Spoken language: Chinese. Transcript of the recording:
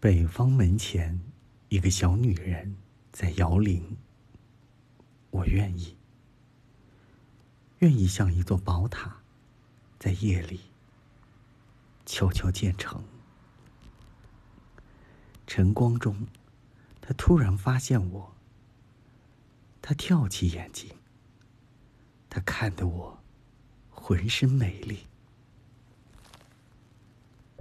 北方门前一个小女人在摇铃我愿意愿意像一座宝塔在夜里悄悄建成。晨光中她突然发现我她跳起眼睛她看得我浑身美丽。